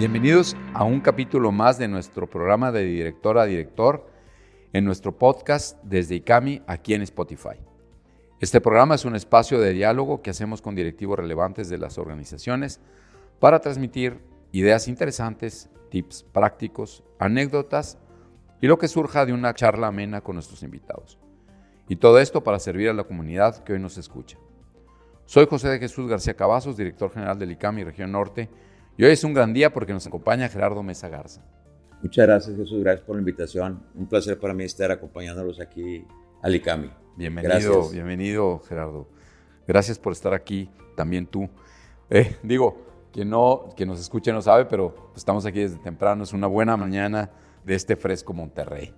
Bienvenidos a un capítulo más de nuestro programa de director a director en nuestro podcast desde ICAMI aquí en Spotify. Este programa es un espacio de diálogo que hacemos con directivos relevantes de las organizaciones para transmitir ideas interesantes, tips prácticos, anécdotas y lo que surja de una charla amena con nuestros invitados. Y todo esto para servir a la comunidad que hoy nos escucha. Soy José de Jesús García Cavazos, director general del ICAMI Región Norte y hoy es un gran día porque nos acompaña Gerardo Mesa Garza. Muchas gracias Jesús, gracias por la invitación. Un placer para mí estar acompañándolos aquí al ICAMI. Bienvenido, bienvenido Gerardo. Gracias por estar aquí, también tú. Eh, digo, quien, no, quien nos escuche no sabe, pero estamos aquí desde temprano, es una buena mañana de este fresco Monterrey.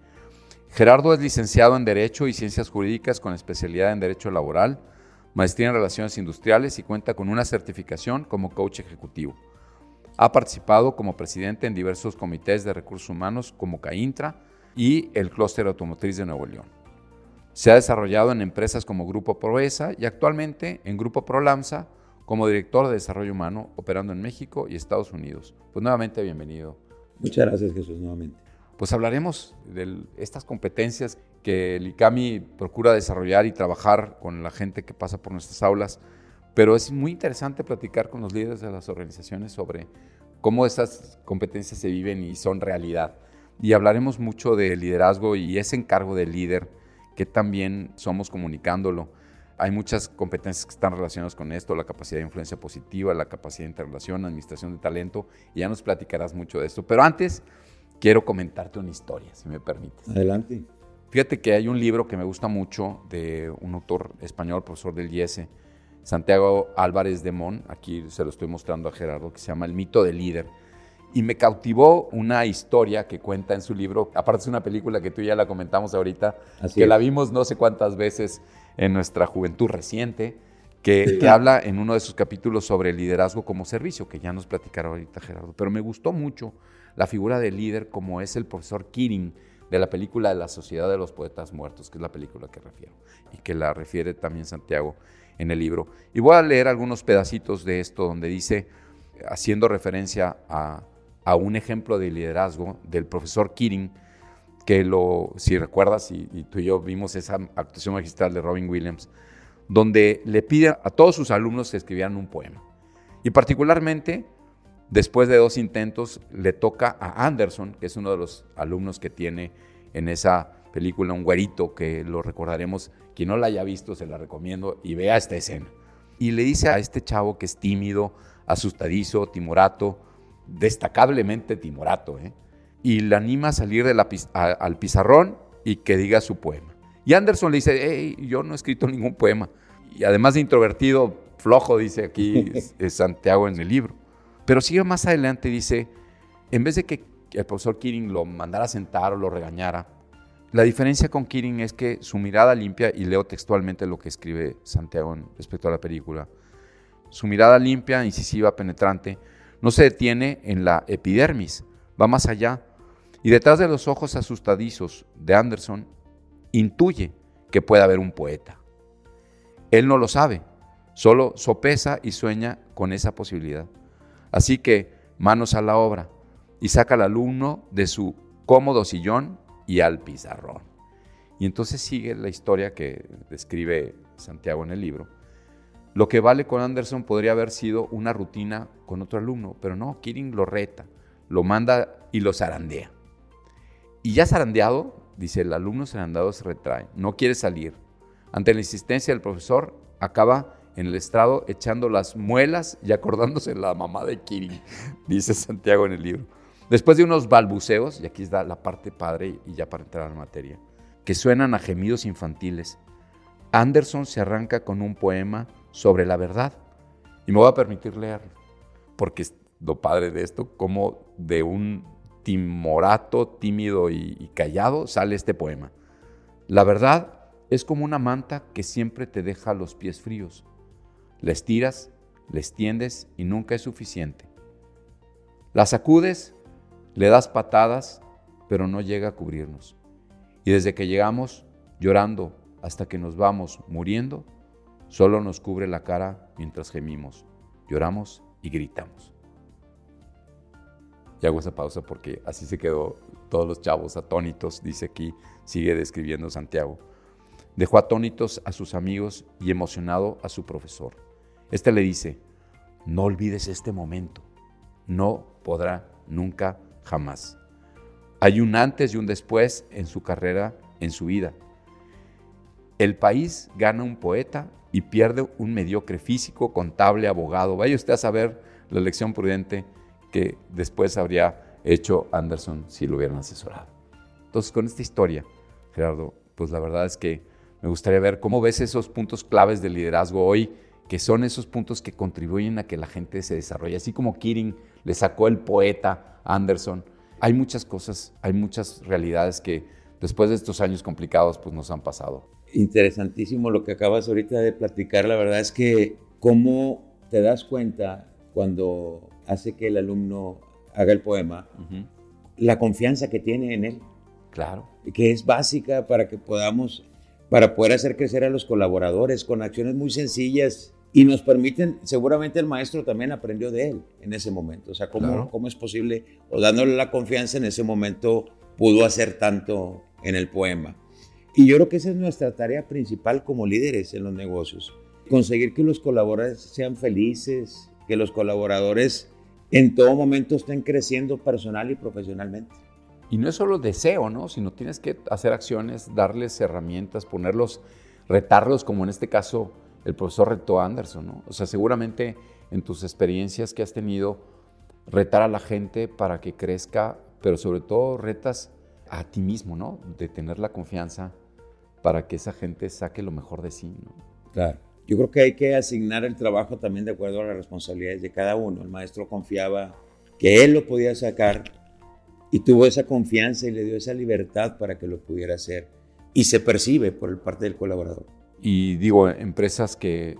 Gerardo es licenciado en Derecho y Ciencias Jurídicas con especialidad en Derecho Laboral, maestría en Relaciones Industriales y cuenta con una certificación como coach ejecutivo. Ha participado como presidente en diversos comités de recursos humanos como CAINTRA y el Clúster Automotriz de Nuevo León. Se ha desarrollado en empresas como Grupo Proesa y actualmente en Grupo ProLamsa como director de desarrollo humano operando en México y Estados Unidos. Pues nuevamente bienvenido. Muchas gracias Jesús nuevamente. Pues hablaremos de estas competencias que el ICAMI procura desarrollar y trabajar con la gente que pasa por nuestras aulas pero es muy interesante platicar con los líderes de las organizaciones sobre cómo esas competencias se viven y son realidad. Y hablaremos mucho de liderazgo y ese encargo del líder que también somos comunicándolo. Hay muchas competencias que están relacionadas con esto, la capacidad de influencia positiva, la capacidad de interrelación, administración de talento, y ya nos platicarás mucho de esto. Pero antes, quiero comentarte una historia, si me permites. Adelante. Fíjate que hay un libro que me gusta mucho de un autor español, profesor del IESE, Santiago Álvarez de Mon, aquí se lo estoy mostrando a Gerardo, que se llama El mito del líder. Y me cautivó una historia que cuenta en su libro, aparte es una película que tú ya la comentamos ahorita, que la vimos no sé cuántas veces en nuestra juventud reciente, que, que, habla en uno de sus capítulos sobre el liderazgo como servicio, que ya nos platicará ahorita Gerardo. Pero me gustó mucho la figura del líder como es el profesor Kirin de la película de la Sociedad de los Poetas Muertos, que es la película que refiero, y que la refiere también Santiago en el libro. Y voy a leer algunos pedacitos de esto donde dice, haciendo referencia a, un ejemplo de liderazgo del profesor Keating, que lo, si recuerdas, y, y, tú y yo vimos esa actuación magistral de Robin Williams, donde le pide a todos sus alumnos que escribieran un poema. Y particularmente, después de dos intentos, le toca a Anderson, que es uno de los alumnos que tiene en esa película, un güerito que lo recordaremos quien no la haya visto, se la recomiendo y vea esta escena. Y le dice a este chavo que es tímido, asustadizo, timorato, destacablemente timorato, ¿eh? y le anima a salir de la, al pizarrón y que diga su poema. Y Anderson le dice, hey, yo no he escrito ningún poema. Y además de introvertido, flojo, dice aquí Santiago en el libro. Pero sigue más adelante, dice, en vez de que el profesor Kirin lo mandara a sentar o lo regañara, la diferencia con Kirin es que su mirada limpia, y leo textualmente lo que escribe Santiago respecto a la película, su mirada limpia, incisiva, penetrante, no se detiene en la epidermis, va más allá, y detrás de los ojos asustadizos de Anderson, intuye que puede haber un poeta. Él no lo sabe, solo sopesa y sueña con esa posibilidad. Así que manos a la obra y saca al alumno de su cómodo sillón y al pizarrón. Y entonces sigue la historia que describe Santiago en el libro. Lo que vale con Anderson podría haber sido una rutina con otro alumno, pero no, Kirin lo reta, lo manda y lo zarandea. Y ya zarandeado, dice el alumno zarandeado se retrae, no quiere salir. Ante la insistencia del profesor, acaba en el estrado echando las muelas y acordándose de la mamá de Kirin, dice Santiago en el libro. Después de unos balbuceos, y aquí está la parte padre y ya para entrar la materia, que suenan a gemidos infantiles, Anderson se arranca con un poema sobre la verdad. Y me voy a permitir leerlo, porque es lo padre de esto, como de un timorato, tímido y, callado sale este poema. La verdad es como una manta que siempre te deja los pies fríos. La estiras, la extiendes y nunca es suficiente. La sacudes le das patadas, pero no llega a cubrirnos. Y desde que llegamos llorando hasta que nos vamos muriendo, solo nos cubre la cara mientras gemimos, lloramos y gritamos. Y hago esa pausa porque así se quedó todos los chavos atónitos, dice aquí, sigue describiendo Santiago. Dejó atónitos a sus amigos y emocionado a su profesor. Este le dice, no olvides este momento, no podrá nunca jamás. Hay un antes y un después en su carrera, en su vida. El país gana un poeta y pierde un mediocre físico, contable, abogado. Vaya usted a saber la lección prudente que después habría hecho Anderson si lo hubieran asesorado. Entonces, con esta historia, Gerardo, pues la verdad es que me gustaría ver cómo ves esos puntos claves del liderazgo hoy, que son esos puntos que contribuyen a que la gente se desarrolle. Así como Kirin le sacó el poeta Anderson, hay muchas cosas, hay muchas realidades que después de estos años complicados, pues nos han pasado. Interesantísimo lo que acabas ahorita de platicar. La verdad es que cómo te das cuenta cuando hace que el alumno haga el poema, la confianza que tiene en él. Claro. Que es básica para que podamos, para poder hacer crecer a los colaboradores con acciones muy sencillas y nos permiten, seguramente el maestro también aprendió de él en ese momento. O sea, cómo, cómo es posible, o dándole la confianza en ese momento, pudo hacer tanto en el poema. Y yo creo que esa es nuestra tarea principal como líderes en los negocios. Conseguir que los colaboradores sean felices, que los colaboradores en todo momento estén creciendo personal y profesionalmente. Y no es solo deseo, ¿no? Sino tienes que hacer acciones, darles herramientas, ponerlos, retarlos, como en este caso el profesor retó a Anderson, ¿no? O sea, seguramente en tus experiencias que has tenido, retar a la gente para que crezca, pero sobre todo retas a ti mismo, ¿no? De tener la confianza para que esa gente saque lo mejor de sí, ¿no? Claro. Yo creo que hay que asignar el trabajo también de acuerdo a las responsabilidades de cada uno. El maestro confiaba que él lo podía sacar y tuvo esa confianza y le dio esa libertad para que lo pudiera hacer. Y se percibe por el parte del colaborador. Y digo, empresas que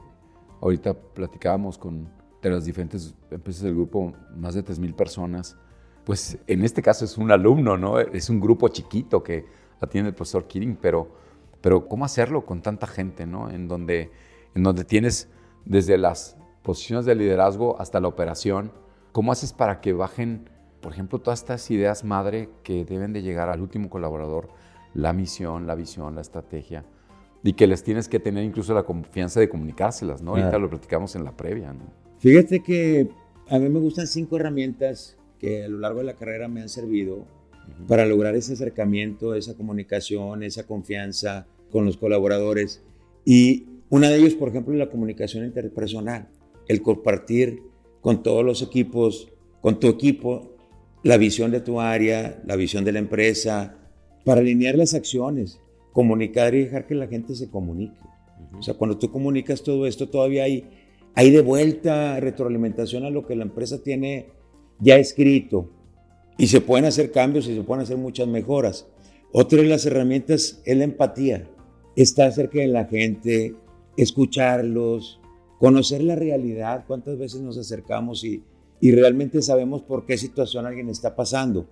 ahorita platicábamos con de las diferentes empresas del grupo, más de 3.000 personas, pues en este caso es un alumno, ¿no? Es un grupo chiquito que atiende el profesor Kirin, pero, pero ¿cómo hacerlo con tanta gente, ¿no? En donde en donde tienes desde las posiciones de liderazgo hasta la operación. ¿Cómo haces para que bajen, por ejemplo, todas estas ideas madre que deben de llegar al último colaborador? La misión, la visión, la estrategia. Y que les tienes que tener incluso la confianza de comunicárselas, ¿no? Ahorita lo platicamos en la previa, ¿no? Fíjate que a mí me gustan cinco herramientas que a lo largo de la carrera me han servido para lograr ese acercamiento, esa comunicación, esa confianza con los colaboradores. Y una de ellas, por ejemplo, es la comunicación interpersonal, el compartir con todos los equipos, con tu equipo, la visión de tu área, la visión de la empresa, para alinear las acciones, comunicar y dejar que la gente se comunique. O sea, cuando tú comunicas todo esto, todavía hay, hay de vuelta retroalimentación a lo que la empresa tiene ya escrito y se pueden hacer cambios y se pueden hacer muchas mejoras. Otra de las herramientas es la empatía. Está cerca de la gente, escucharlos, conocer la realidad, cuántas veces nos acercamos y, y realmente sabemos por qué situación alguien está pasando.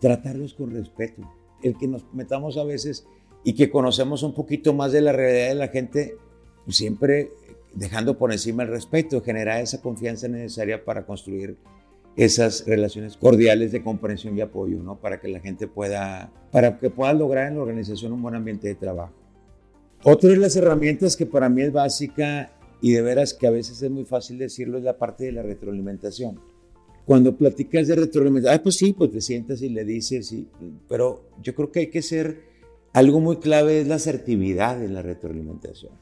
Tratarlos con respeto. El que nos metamos a veces y que conocemos un poquito más de la realidad de la gente, pues siempre dejando por encima el respeto, generar esa confianza necesaria para construir esas relaciones cordiales de comprensión y apoyo, ¿no? Para que la gente pueda, para que pueda lograr en la organización un buen ambiente de trabajo. Otra de las herramientas que para mí es básica y de veras que a veces es muy fácil decirlo es la parte de la retroalimentación. Cuando platicas de retroalimentación, ah, pues sí, pues te sientas y le dices, pero yo creo que hay que ser, algo muy clave es la asertividad en la retroalimentación.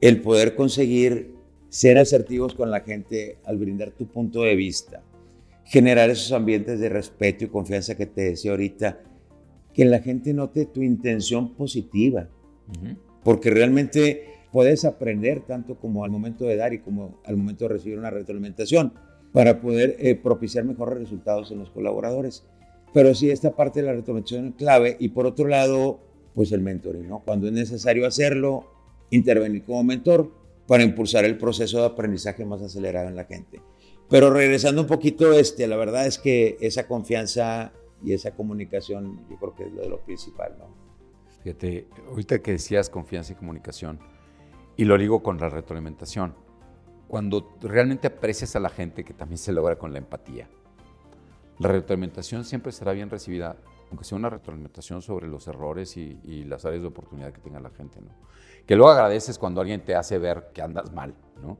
El poder conseguir ser asertivos con la gente al brindar tu punto de vista, generar esos ambientes de respeto y confianza que te decía ahorita, que la gente note tu intención positiva porque realmente puedes aprender tanto como al momento de dar y como al momento de recibir una retroalimentación para poder eh, propiciar mejores resultados en los colaboradores. Pero sí, esta parte de la retroalimentación es clave y por otro lado, pues el mentoring, ¿no? Cuando es necesario hacerlo, intervenir como mentor para impulsar el proceso de aprendizaje más acelerado en la gente. Pero regresando un poquito, este, la verdad es que esa confianza y esa comunicación yo creo que es lo de lo principal, ¿no? Fíjate, ahorita que decías confianza y comunicación, y lo digo con la retroalimentación, cuando realmente aprecias a la gente, que también se logra con la empatía, la retroalimentación siempre será bien recibida, aunque sea una retroalimentación sobre los errores y, y, las áreas de oportunidad que tenga la gente, ¿no? Que luego agradeces cuando alguien te hace ver que andas mal, ¿no?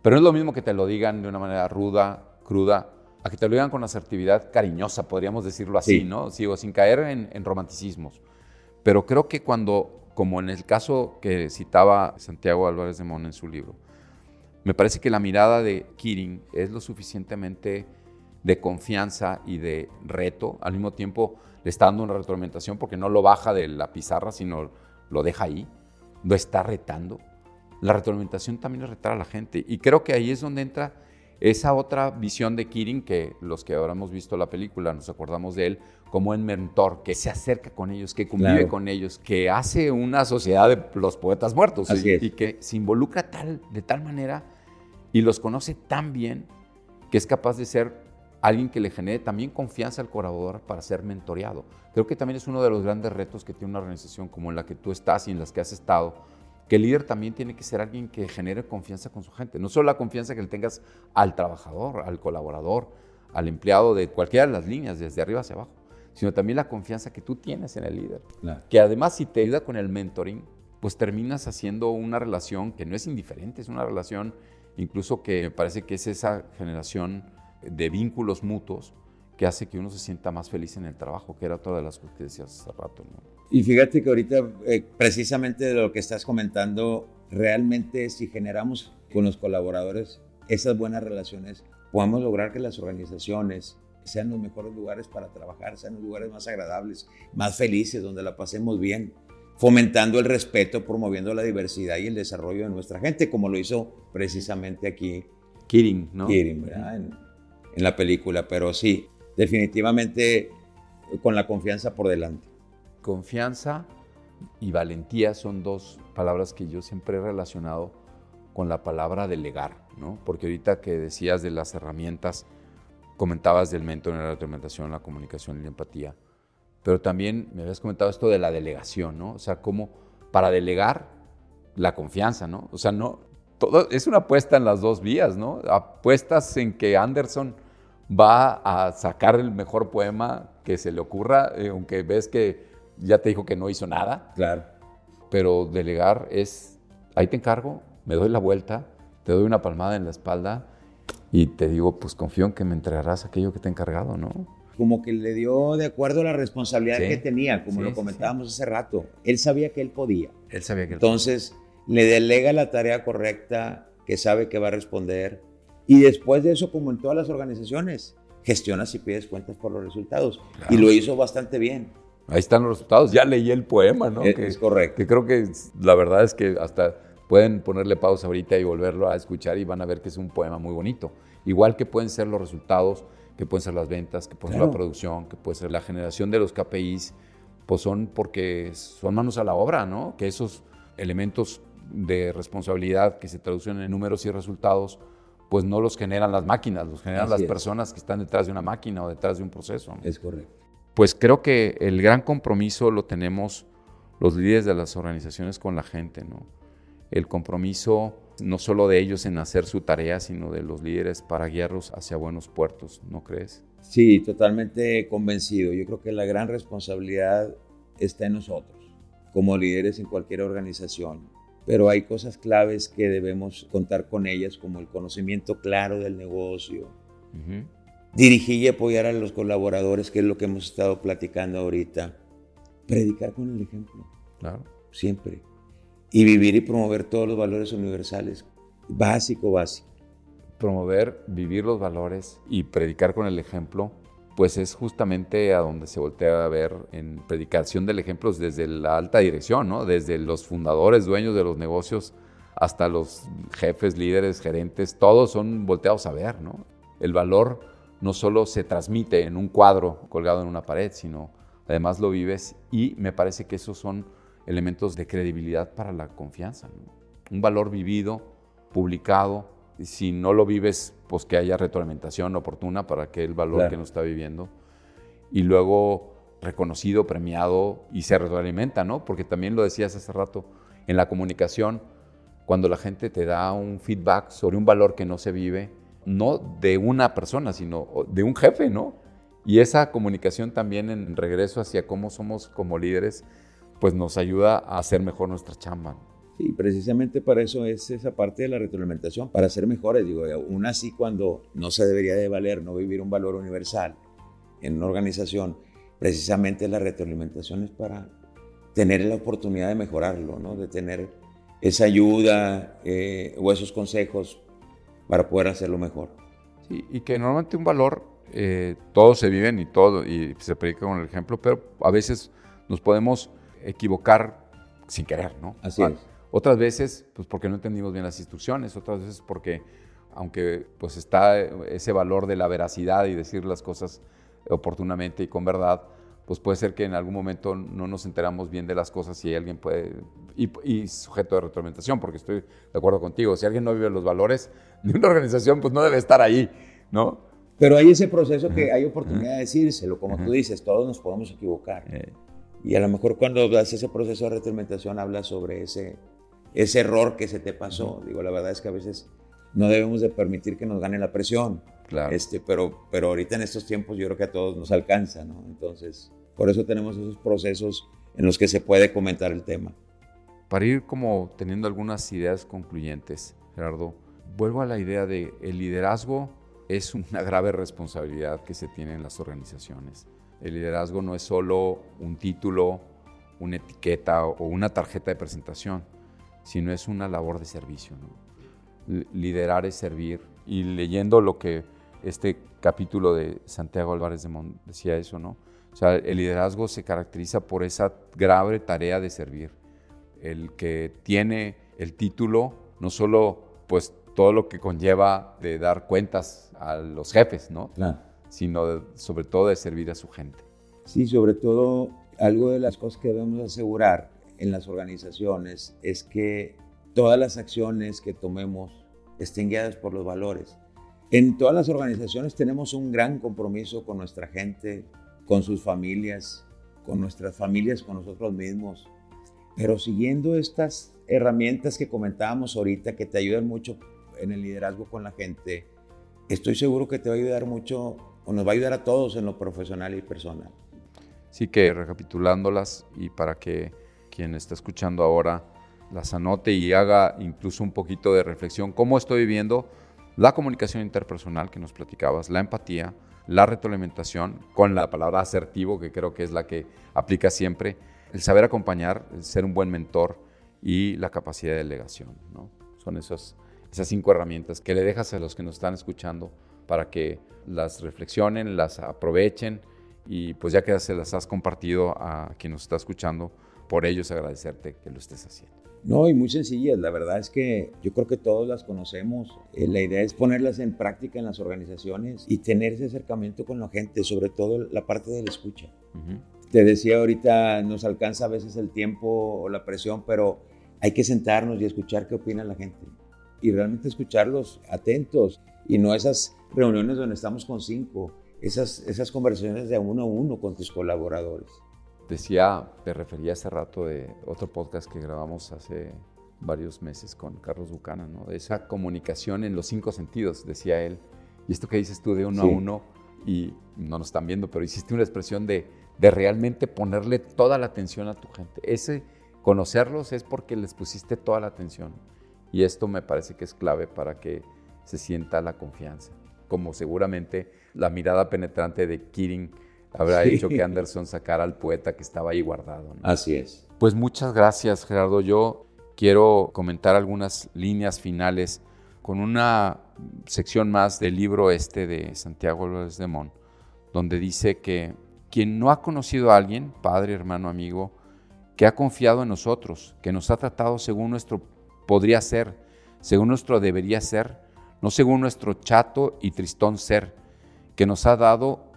Pero no es lo mismo que te lo digan de una manera ruda, cruda, a que te lo digan con asertividad cariñosa, podríamos decirlo así, Sí. ¿no? Sigo, sin caer en, en romanticismos. Pero creo que cuando, como en el caso que citaba Santiago Álvarez de Mon en su libro, me parece que la mirada de Kirin es lo suficientemente de confianza y de reto. Al mismo tiempo le está dando una retroalimentación porque no lo baja de la pizarra, sino lo deja ahí, lo está retando. La retroalimentación también es retar a la gente. Y creo que ahí es donde entra esa otra visión de Kirin, que los que ahora hemos visto la película nos acordamos de él como un mentor, que se acerca con ellos, que convive Claro. con ellos, que hace una sociedad de los poetas muertos Así y, es. y que se involucra tal, de tal manera y los conoce tan bien que es capaz de ser alguien que le genere también confianza al colaborador para ser mentoreado. Creo que también es uno de los grandes retos que tiene una organización como en la que tú estás y en las que has estado, que el líder también tiene que ser alguien que genere confianza con su gente. No solo la confianza que le tengas al trabajador, al colaborador, al empleado de cualquiera de las líneas, desde arriba hacia abajo, sino también la confianza que tú tienes en el líder. Claro. Que además si te ayuda con el mentoring, pues terminas haciendo una relación que no es indiferente, es una relación incluso que me parece que es esa generación de vínculos mutuos que hace que uno se sienta más feliz en el trabajo, que era otra de las cosas que decías hace rato. ¿no? Y fíjate que ahorita, eh, precisamente de lo que estás comentando, realmente si generamos con los colaboradores esas buenas relaciones, podemos lograr que las organizaciones sean los mejores lugares para trabajar, sean los lugares más agradables, más felices, donde la pasemos bien, fomentando el respeto, promoviendo la diversidad y el desarrollo de nuestra gente, como lo hizo precisamente aquí Kirin, ¿no? Kirin, ¿verdad? En, en la película. Pero sí, definitivamente eh, con la confianza por delante. Confianza y valentía son dos palabras que yo siempre he relacionado con la palabra delegar, ¿no? Porque ahorita que decías de las herramientas, comentabas del mentor en la retroalimentación, la comunicación y la empatía, pero también me habías comentado esto de la delegación, ¿no? O sea, como para delegar la confianza, ¿no? O sea, no, todo, es una apuesta en las dos vías, ¿no? Apuestas en que Anderson va a sacar el mejor poema que se le ocurra, eh, aunque ves que ya te dijo que no hizo nada, Claro. pero delegar es, ahí te encargo, me doy la vuelta, te doy una palmada en la espalda y te digo, pues confío en que me entregarás aquello que te he encargado, ¿no? Como que le dio de acuerdo a la responsabilidad Sí. que tenía, como Sí, lo sí, comentábamos hace rato. Él sabía que él podía. Él sabía que... Entonces, le delega la tarea correcta, que sabe que va a responder. Y después de eso, como en todas las organizaciones, gestionas y pides cuentas por los resultados. Claro. Y lo hizo bastante bien. Ahí están los resultados, ya leí el poema, ¿no? Es, que, es correcto. que creo que la verdad es que hasta pueden ponerle pausa ahorita y volverlo a escuchar y van a ver que es un poema muy bonito. Igual que pueden ser los resultados, que pueden ser las ventas, que puede ser la producción, que puede ser la generación de los KPIs, pues son porque son manos a la obra, ¿no? Que esos elementos de responsabilidad que se traducen en números y resultados, pues no los generan las máquinas, los generan Así las es. personas que están detrás de una máquina o detrás de un proceso. ¿no? Es correcto. Pues creo que el gran compromiso lo tenemos los líderes de las organizaciones con la gente, ¿no? El compromiso no solo de ellos en hacer su tarea, sino de los líderes para guiarlos hacia buenos puertos, ¿no crees? Sí, totalmente convencido. Yo creo que la gran responsabilidad está en nosotros, como líderes en cualquier organización. Pero hay cosas claves que debemos contar con ellas, como el conocimiento claro del negocio, dirigir y apoyar a los colaboradores, que es lo que hemos estado platicando ahorita. Predicar con el ejemplo, Claro. siempre. Y vivir y promover todos los valores universales. Básico, básico. Promover, vivir los valores y predicar con el ejemplo, pues es justamente a donde se voltea a ver en predicación del ejemplo desde la alta dirección, ¿no? Desde los fundadores, dueños de los negocios, hasta los jefes, líderes, gerentes, todos son volteados a ver, ¿no? El valor no solo se transmite en un cuadro colgado en una pared, sino además lo vives y me parece que esos son elementos de credibilidad para la confianza. Un valor vivido, publicado, y si no lo vives, pues que haya retroalimentación oportuna para que el valor Claro. que uno está viviendo y luego reconocido, premiado y se retroalimenta, ¿no? Porque también lo decías hace rato, en la comunicación, cuando la gente te da un feedback sobre un valor que no se vive, no de una persona, sino de un jefe, ¿no? Y esa comunicación también en regreso hacia cómo somos como líderes, pues nos ayuda a hacer mejor nuestra chamba. Sí, precisamente para eso es esa parte de la retroalimentación, para ser mejores. Digo, aún así cuando no se debería de valer, no vivir un valor universal en una organización, precisamente la retroalimentación es para tener la oportunidad de mejorarlo, ¿no? de tener esa ayuda eh, o esos consejos para poder hacerlo mejor. Sí, y que normalmente un valor, eh, todos se viven y todo, y se predica con el ejemplo, pero a veces nos podemos equivocar sin querer, ¿no? Así es. Otras veces, pues porque no entendimos bien las instrucciones, otras veces porque, aunque pues está ese valor de la veracidad y decir las cosas oportunamente y con verdad, pues puede ser que en algún momento no nos enteramos bien de las cosas y alguien puede, y, sujeto de retroalimentación, porque estoy de acuerdo contigo, si alguien no vive los valores de una organización, pues no debe estar ahí, ¿no? Pero hay ese proceso que hay oportunidad de decírselo, como tú dices, todos nos podemos equivocar. Eh. Y a lo mejor cuando das ese proceso de retroalimentación hablas sobre ese, ese error que se te pasó. Digo, la verdad es que a veces no debemos de permitir que nos gane la presión. Claro. Este, pero, pero ahorita en estos tiempos yo creo que a todos nos alcanza, ¿no? Entonces, por eso tenemos esos procesos en los que se puede comentar el tema. Para ir como teniendo algunas ideas concluyentes, Gerardo, vuelvo a la idea de el liderazgo es una grave responsabilidad que se tiene en las organizaciones. El liderazgo no es solo un título, una etiqueta o una tarjeta de presentación sino es una labor de servicio. Liderar es servir. Y leyendo lo que este capítulo de Santiago Álvarez de Mont decía eso, ¿no? O sea, el liderazgo se caracteriza por esa grave tarea de servir. El que tiene el título, no solo pues todo lo que conlleva de dar cuentas a los jefes, ¿no? Sino sobre todo de servir a su gente. Sí, sobre todo algo de las cosas que debemos asegurar en las organizaciones es que todas las acciones que tomemos estén guiadas por los valores. En todas las organizaciones tenemos un gran compromiso con nuestra gente, con sus familias, con nuestras familias, con nosotros mismos. Pero siguiendo estas herramientas que comentábamos ahorita, que te ayudan mucho en el liderazgo con la gente, estoy seguro que te va a ayudar mucho o nos va a ayudar a todos en lo profesional y personal. Sí que recapitulándolas y para que quien está escuchando ahora las anote y haga incluso un poquito de reflexión, cómo estoy viviendo la comunicación interpersonal que nos platicabas, la empatía, la retroalimentación, con la palabra asertivo, que creo que es la que aplica siempre, el saber acompañar, el ser un buen mentor y la capacidad de delegación. ¿no? Son esas, esas cinco herramientas que le dejas a los que nos están escuchando para que las reflexionen, las aprovechen y pues ya que se las has compartido a quien nos está escuchando, por ellos agradecerte que lo estés haciendo. No, y muy sencillas. La verdad es que yo creo que todos las conocemos. Eh, la idea es ponerlas en práctica en las organizaciones y tener ese acercamiento con la gente, sobre todo la parte de la escucha. Te decía ahorita, nos alcanza a veces el tiempo o la presión, pero hay que sentarnos y escuchar qué opina la gente. Y realmente escucharlos atentos y no esas reuniones donde estamos con cinco, esas, esas conversaciones de uno a uno con tus colaboradores. Decía, te refería hace rato de otro podcast que grabamos hace varios meses con Carlos Bucana, ¿no? De esa comunicación en los cinco sentidos, decía él. Y esto que dices tú de uno a uno, y no nos están viendo, pero hiciste una expresión de, de realmente ponerle toda la atención a tu gente. Ese conocerlos es porque les pusiste toda la atención. Y esto me parece que es clave para que se sienta la confianza. Como seguramente la mirada penetrante de Kirin habrá hecho que Anderson sacara al poeta que estaba ahí guardado. Así es. Pues muchas gracias, Gerardo. Yo quiero comentar algunas líneas finales con una sección más del libro este de Santiago López de Mon, donde dice que quien no ha conocido a alguien, padre, hermano, amigo, que ha confiado en nosotros, que nos ha tratado según nuestro podría ser, según nuestro debería ser, no según nuestro chato y tristón ser, que nos ha dado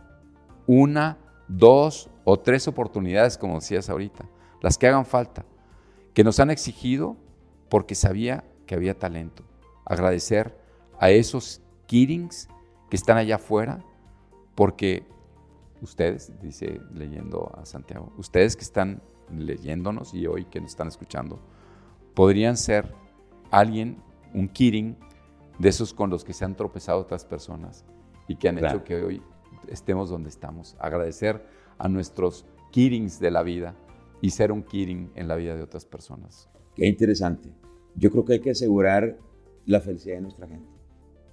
una, dos o tres oportunidades, como decías ahorita, las que hagan falta, que nos han exigido porque sabía que había talento. Agradecer a esos Kirings que están allá afuera, porque ustedes, dice leyendo a Santiago, ustedes que están leyéndonos y hoy que nos están escuchando, podrían ser alguien, un Kiring, de esos con los que se han tropezado otras personas y que han hecho que hoy estemos donde estamos. Agradecer a nuestros Kirings de la vida y ser un Kiring en la vida de otras personas. Qué interesante. Yo creo que hay que asegurar la felicidad de nuestra gente.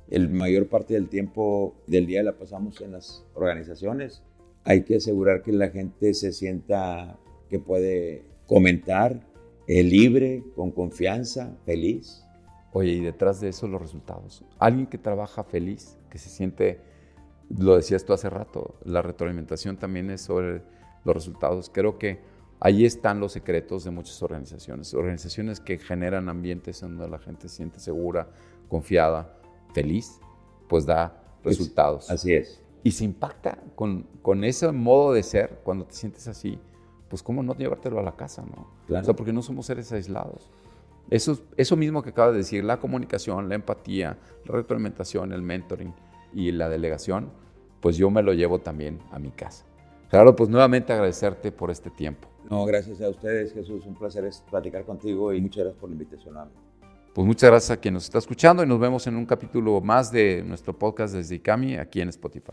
El mayor parte del tiempo del día la pasamos en las organizaciones. Hay que asegurar que la gente se sienta que puede comentar, eh, libre, con confianza, feliz. Oye, y detrás de eso los resultados. Alguien que trabaja feliz, que se siente, lo decías tú hace rato, la retroalimentación también es sobre los resultados. Creo que ahí están los secretos de muchas organizaciones. Organizaciones que generan ambientes en donde la gente se siente segura, confiada, feliz, pues da resultados. así es. Y se impacta con, con ese modo de ser, cuando te sientes así, pues cómo no llevártelo a la casa, ¿no? Claro. O sea, porque no somos seres aislados. Eso, eso mismo que acaba de decir, la comunicación, la empatía, la retroalimentación, el mentoring y la delegación, pues yo me lo llevo también a mi casa. Claro, pues nuevamente agradecerte por este tiempo. No, gracias a ustedes, Jesús. Un placer platicar contigo y muchas gracias por la invitación. Pues muchas gracias a quien nos está escuchando y nos vemos en un capítulo más de nuestro podcast desde ICAMI aquí en Spotify.